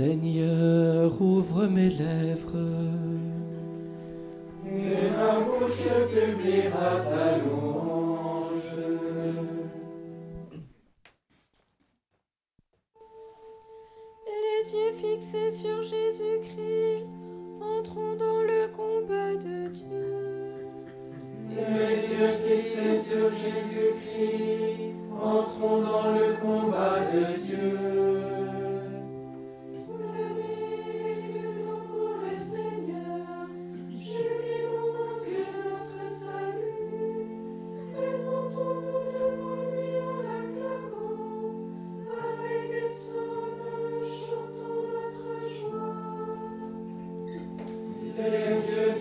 Seigneur, ouvre mes lèvres. Et ma bouche publiera ta louange. Les yeux fixés sur Jésus-Christ, entrons dans le combat de Dieu. Les yeux fixés sur Jésus-Christ, entrons dans le combat de Dieu.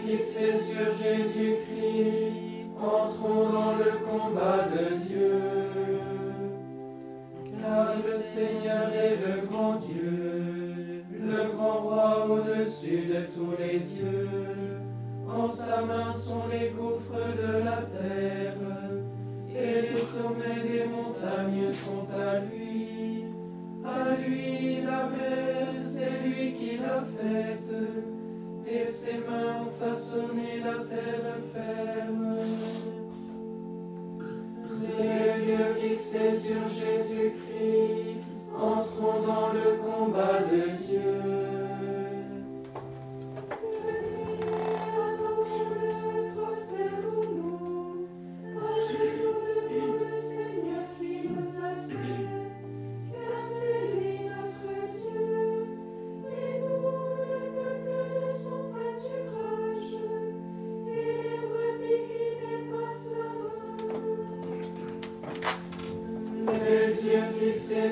fixé sur Jésus-Christ, entrons dans le combat de Dieu. never fail.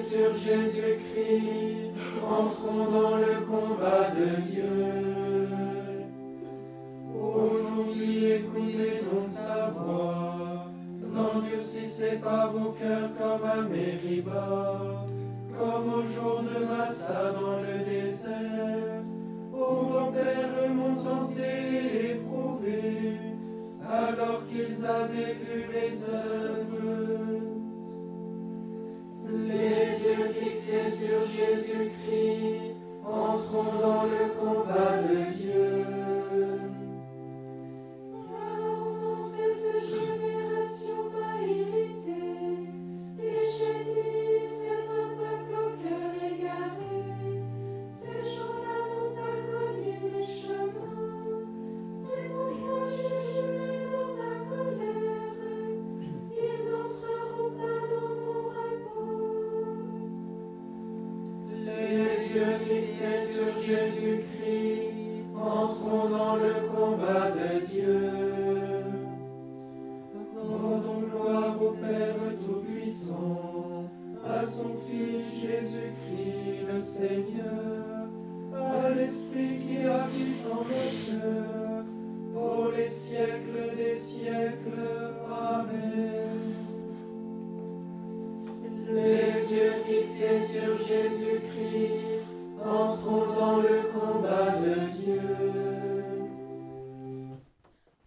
sur Jésus-Christ, entrons dans le combat de Dieu.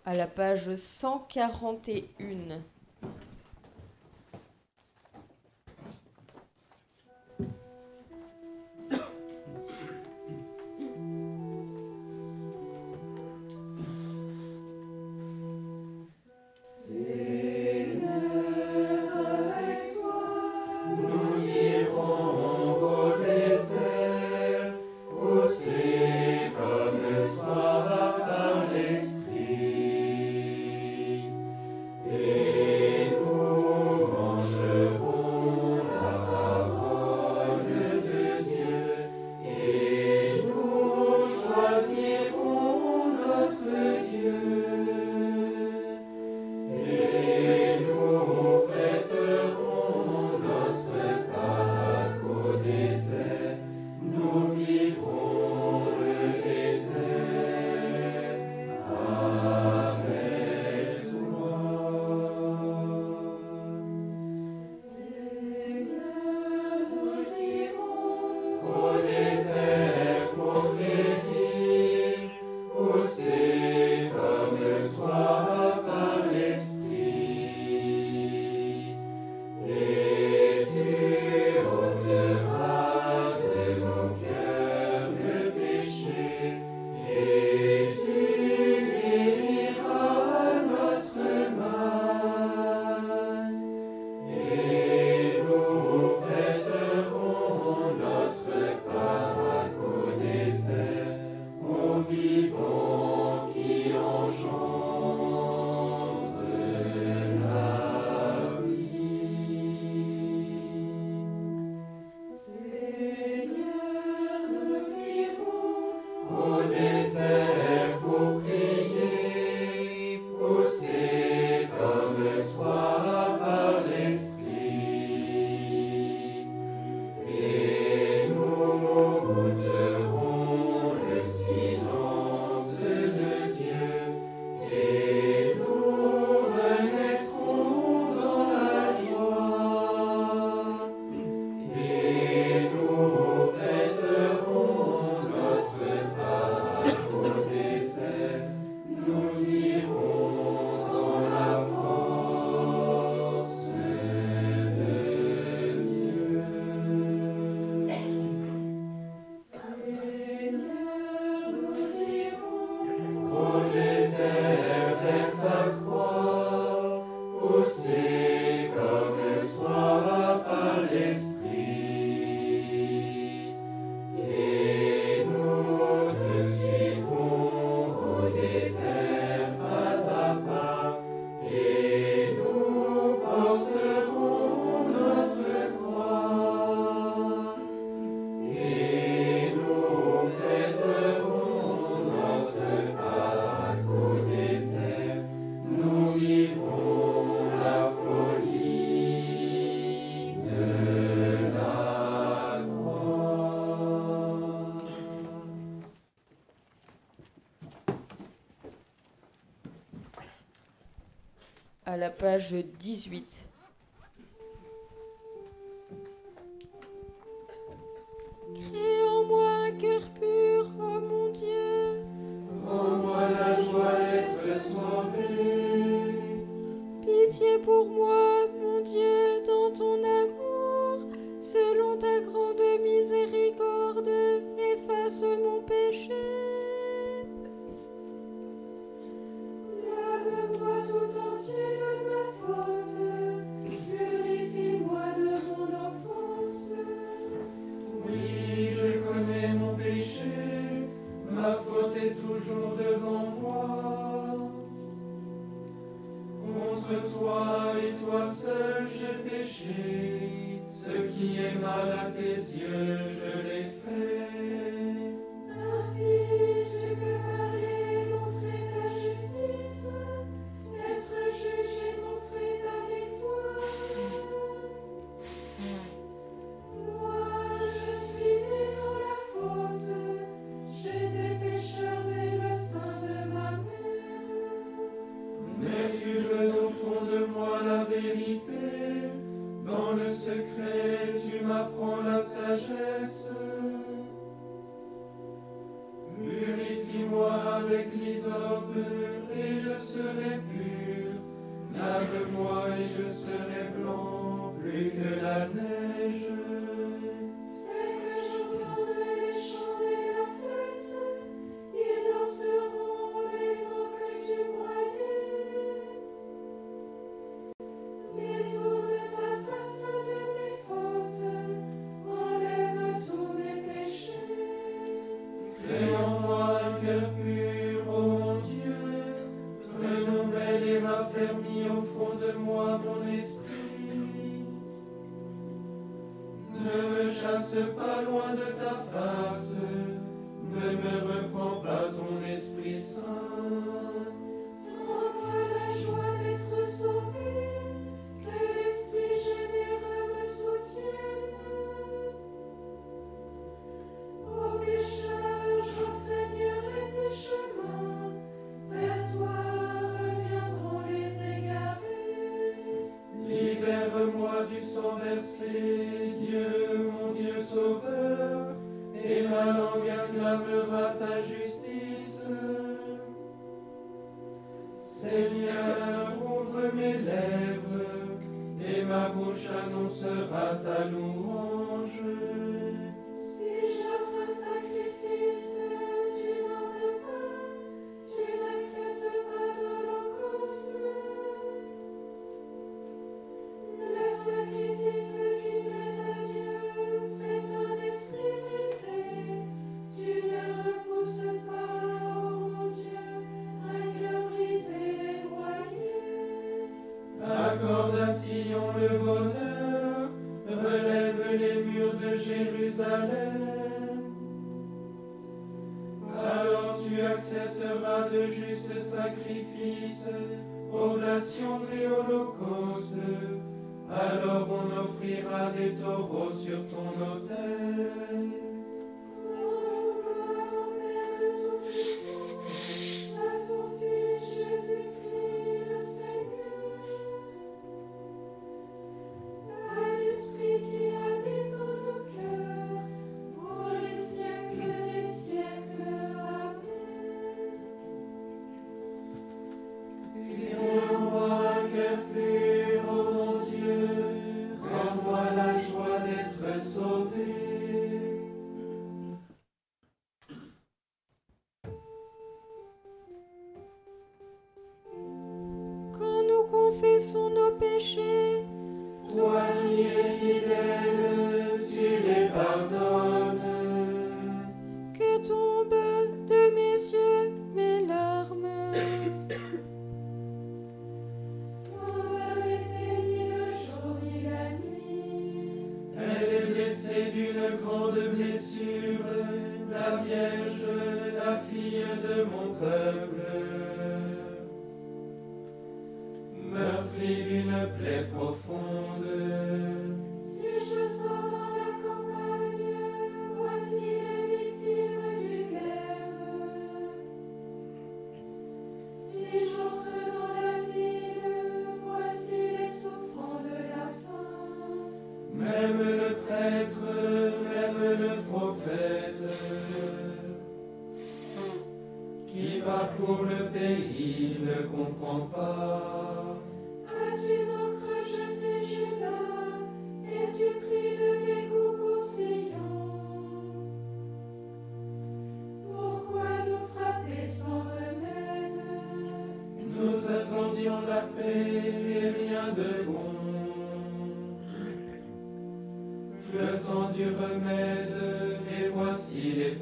à la page 141. la page 18. de ta face, ne me reprends pas ton Esprit Saint. plaie profonde.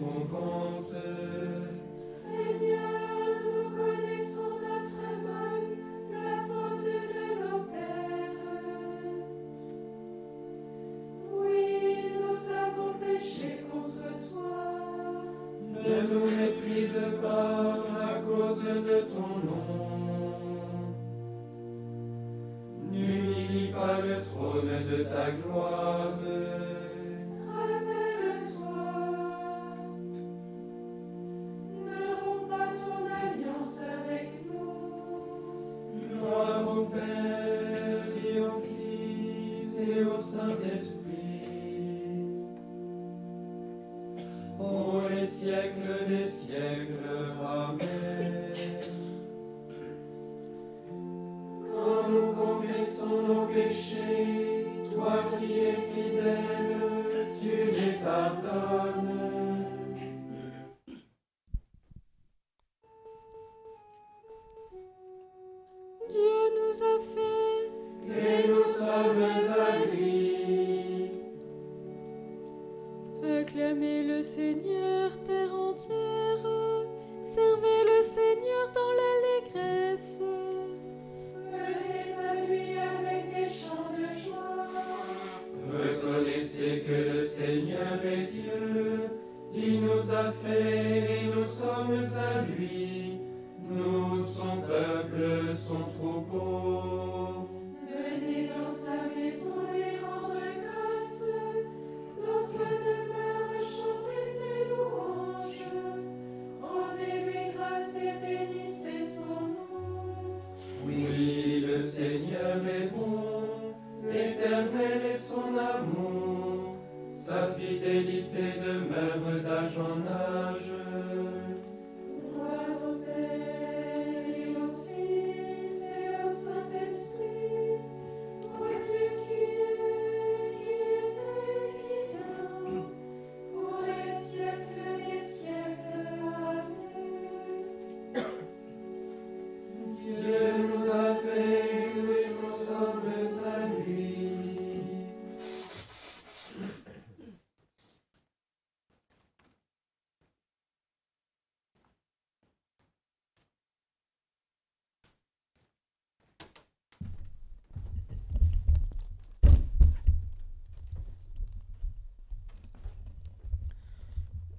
confonte. Fidèle, tu les pardonnes. Seigneur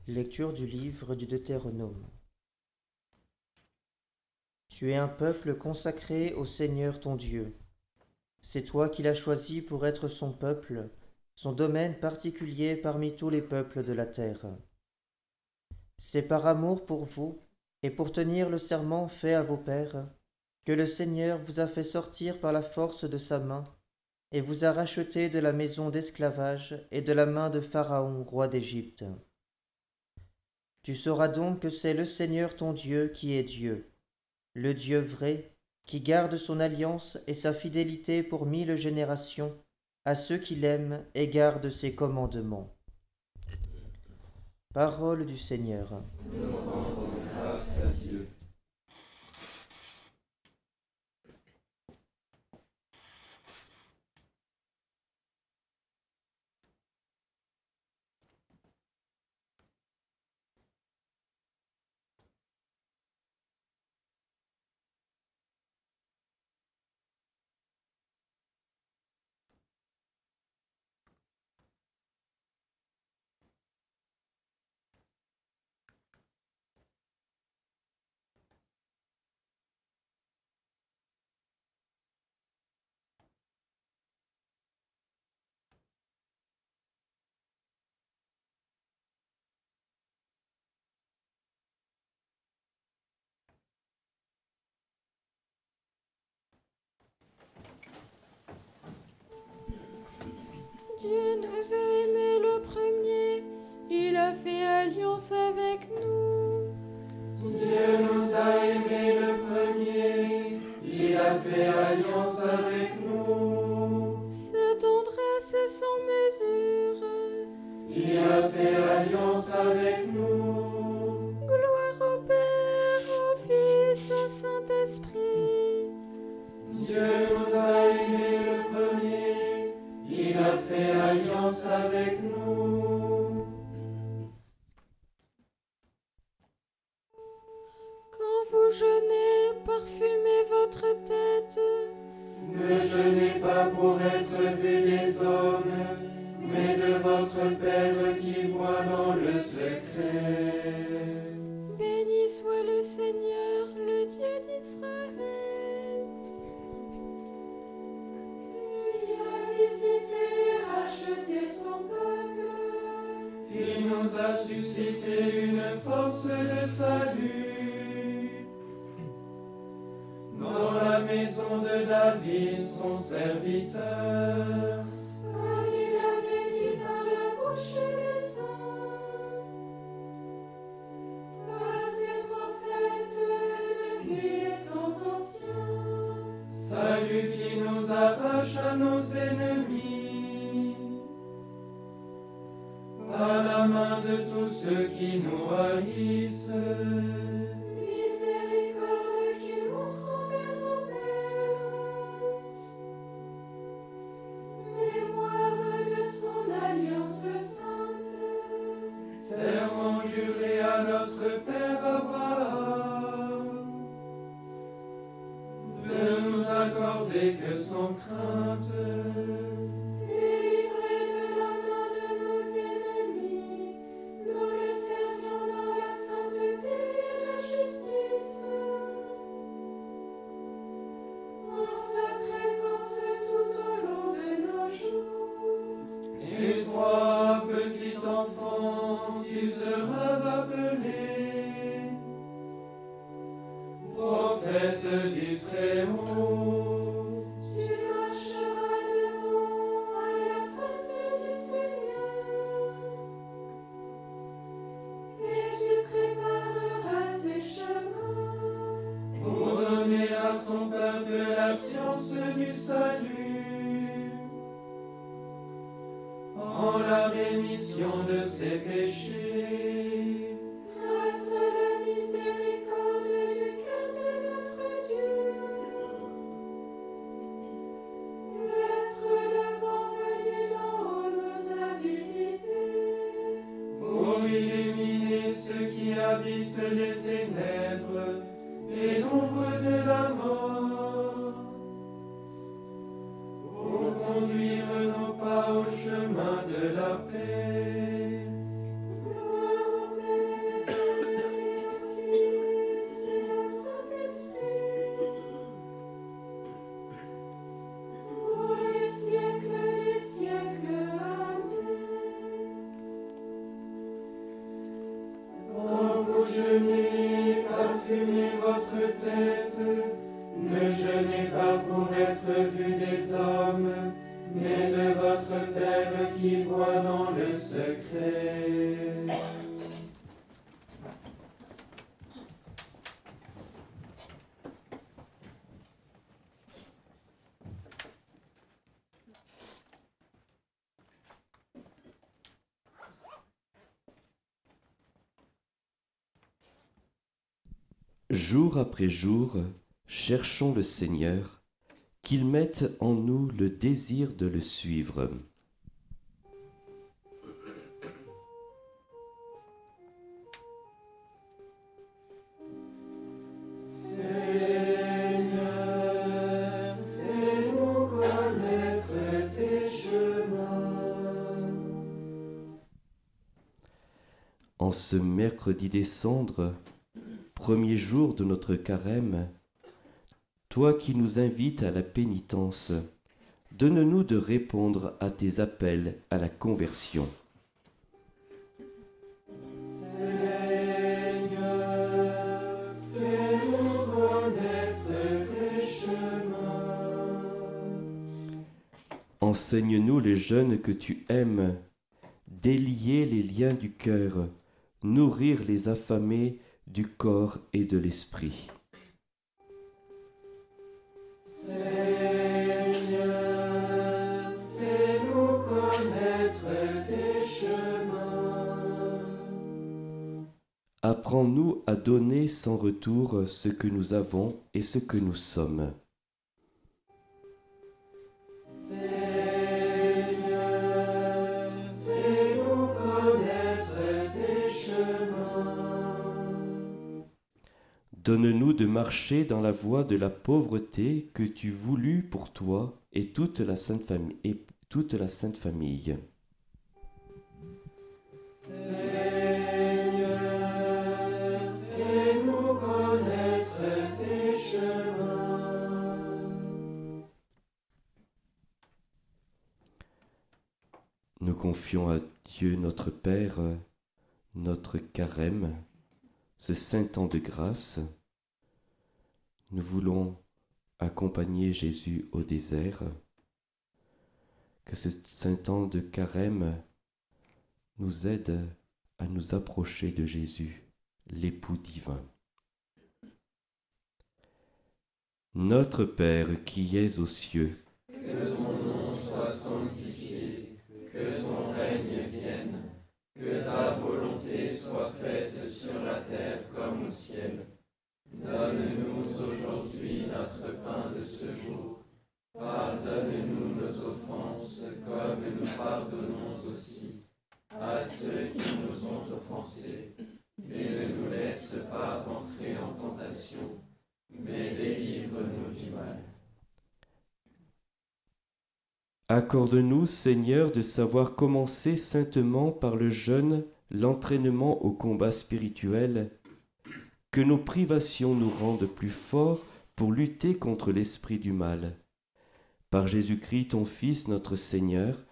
Lecture du livre du Deutéronome. Tu es un peuple consacré au Seigneur ton Dieu. C'est toi qui l'as choisi pour être son peuple, son domaine particulier parmi tous les peuples de la terre. C'est par amour pour vous et pour tenir le serment fait à vos pères que le Seigneur vous a fait sortir par la force de sa main et vous a racheté de la maison d'esclavage et de la main de Pharaon, roi d'Égypte. Tu sauras donc que c'est le Seigneur ton Dieu qui est Dieu, le Dieu vrai, qui garde son alliance et sa fidélité pour mille générations à ceux qui l'aiment et gardent ses commandements. Parole du Seigneur. Dieu nous a aimés le premier, il a fait alliance avec nous. Dieu nous a aimés le premier, il a fait alliance avec nous. force de salut. Dans la maison de David, son serviteur. de tous ceux qui nous haïssent. Jour après jour, cherchons le Seigneur, qu'il mette en nous le désir de le suivre. En ce mercredi des cendres, premier jour de notre carême, toi qui nous invites à la pénitence, donne-nous de répondre à tes appels à la conversion. Enseigne-nous les jeunes que tu aimes, délier les liens du cœur, nourrir les affamés du corps et de l'esprit. Seigneur, fais-nous connaître tes chemins. Apprends-nous à donner sans retour ce que nous avons et ce que nous sommes. Donne-nous de marcher dans la voie de la pauvreté que tu voulus pour toi et toute la sainte famille. Et toute la sainte famille. Nous confions à Dieu notre Père notre carême, ce saint temps de grâce. Nous voulons accompagner Jésus au désert. Que ce saint temps de carême nous aide à nous approcher de Jésus, l'époux divin. Notre Père qui es aux cieux, Que ton nom soit sanctifié, que ton règne vienne, que ta volonté soit faite sur la terre comme au ciel. Donne-nous aujourd'hui notre pain de ce jour. Pardonne-nous nos offenses comme nous pardonnons aussi à ceux qui nous ont offensés. Et ne nous laisse pas entrer en tentation, mais délivre-nous du mal. Accorde-nous, Seigneur, de savoir commencer saintement par le jeûne l'entraînement au combat spirituel, que nos privations nous rendent plus forts pour lutter contre l'esprit du mal. Par Jésus-Christ, ton Fils, notre Seigneur,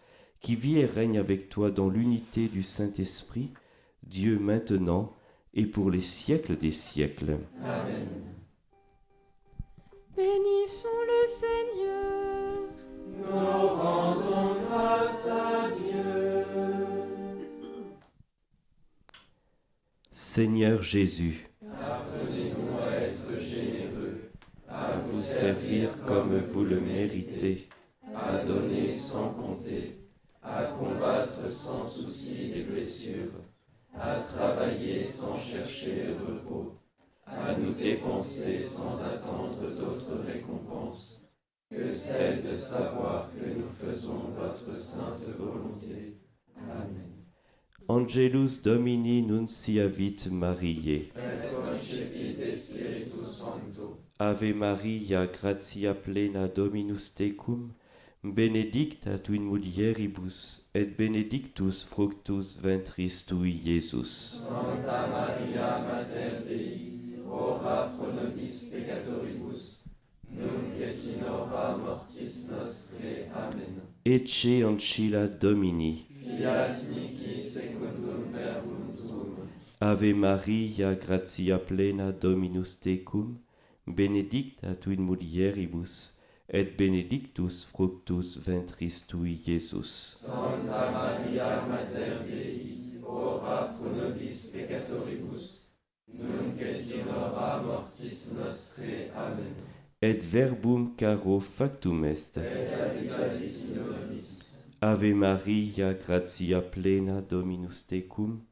qui vit et règne avec toi dans l'unité du Saint-Esprit, Dieu maintenant et pour les siècles des siècles. Amen. Bénissons le Seigneur. Nous rendons grâce à Dieu. Seigneur Jésus, Apprenez-nous à être généreux, à vous vous servir comme vous le méritez. à donner sans compter, à combattre sans souci des blessures, à travailler sans chercher le repos, à nous dépenser sans attendre d'autres récompenses que celle de savoir que nous faisons votre sainte volonté. Amen. Angelus Domini nunciavit Mariae. Et concepite Spiritus Sancto, Ave Maria, gratia plena Dominus tecum, benedicta tu in mulieribus, et benedictus fructus ventris tui, Iesus. Santa Maria Mater Dei, ora pro nobis peccatoribus, nunc et in hora mortis nostrae. Amen. Ecce ancilla Domini. Fiat mihi secundum verbum tuum, Ave Maria, gratia plena Dominus tecum, benedicta tu in mulieribus, et benedictus fructus ventris tui, Iesus. Sancta Maria Mater Dei, ora pro nobis peccatoribus, nunc et in hora mortis nostre. Amen. Et verbum caro factum est. Et habitabilis nobis. Ave Maria, gratia plena Dominus tecum,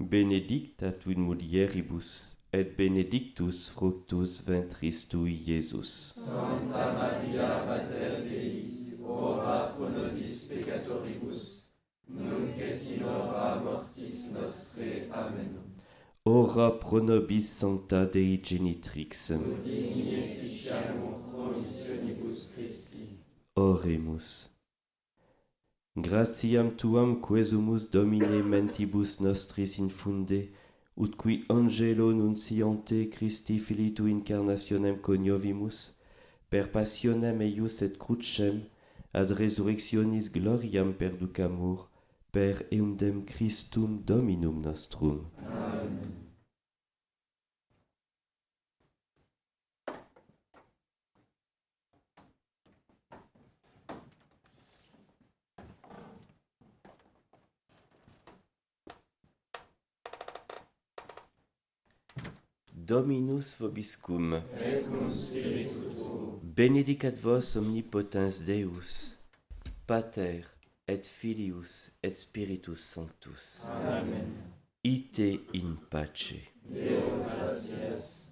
benedicta tu in mulieribus, et benedictus fructus ventris tui, Iesus. Santa Maria Mater Dei, ora pro nobis peccatoribus, nunc et in mortis nostrae. Amen. Ora pro nobis sancta Dei genitrix. Promissionibus Christi. Oremus. Gratiam tuam quesumus Domine mentibus nostris infunde, ut qui angelo nunciante Christi Filii tu incarnationem coniovimus, per passionem eius et crucem, ad resurrectionis gloriam perducamur, per eundem Christum Dominum nostrum. Dominus vobiscum. Et cum spiritu tuo, Benedicat vos omnipotens Deus, Pater et Filius et Spiritus Sanctus. Amen. Ite in pace. Deo gratias.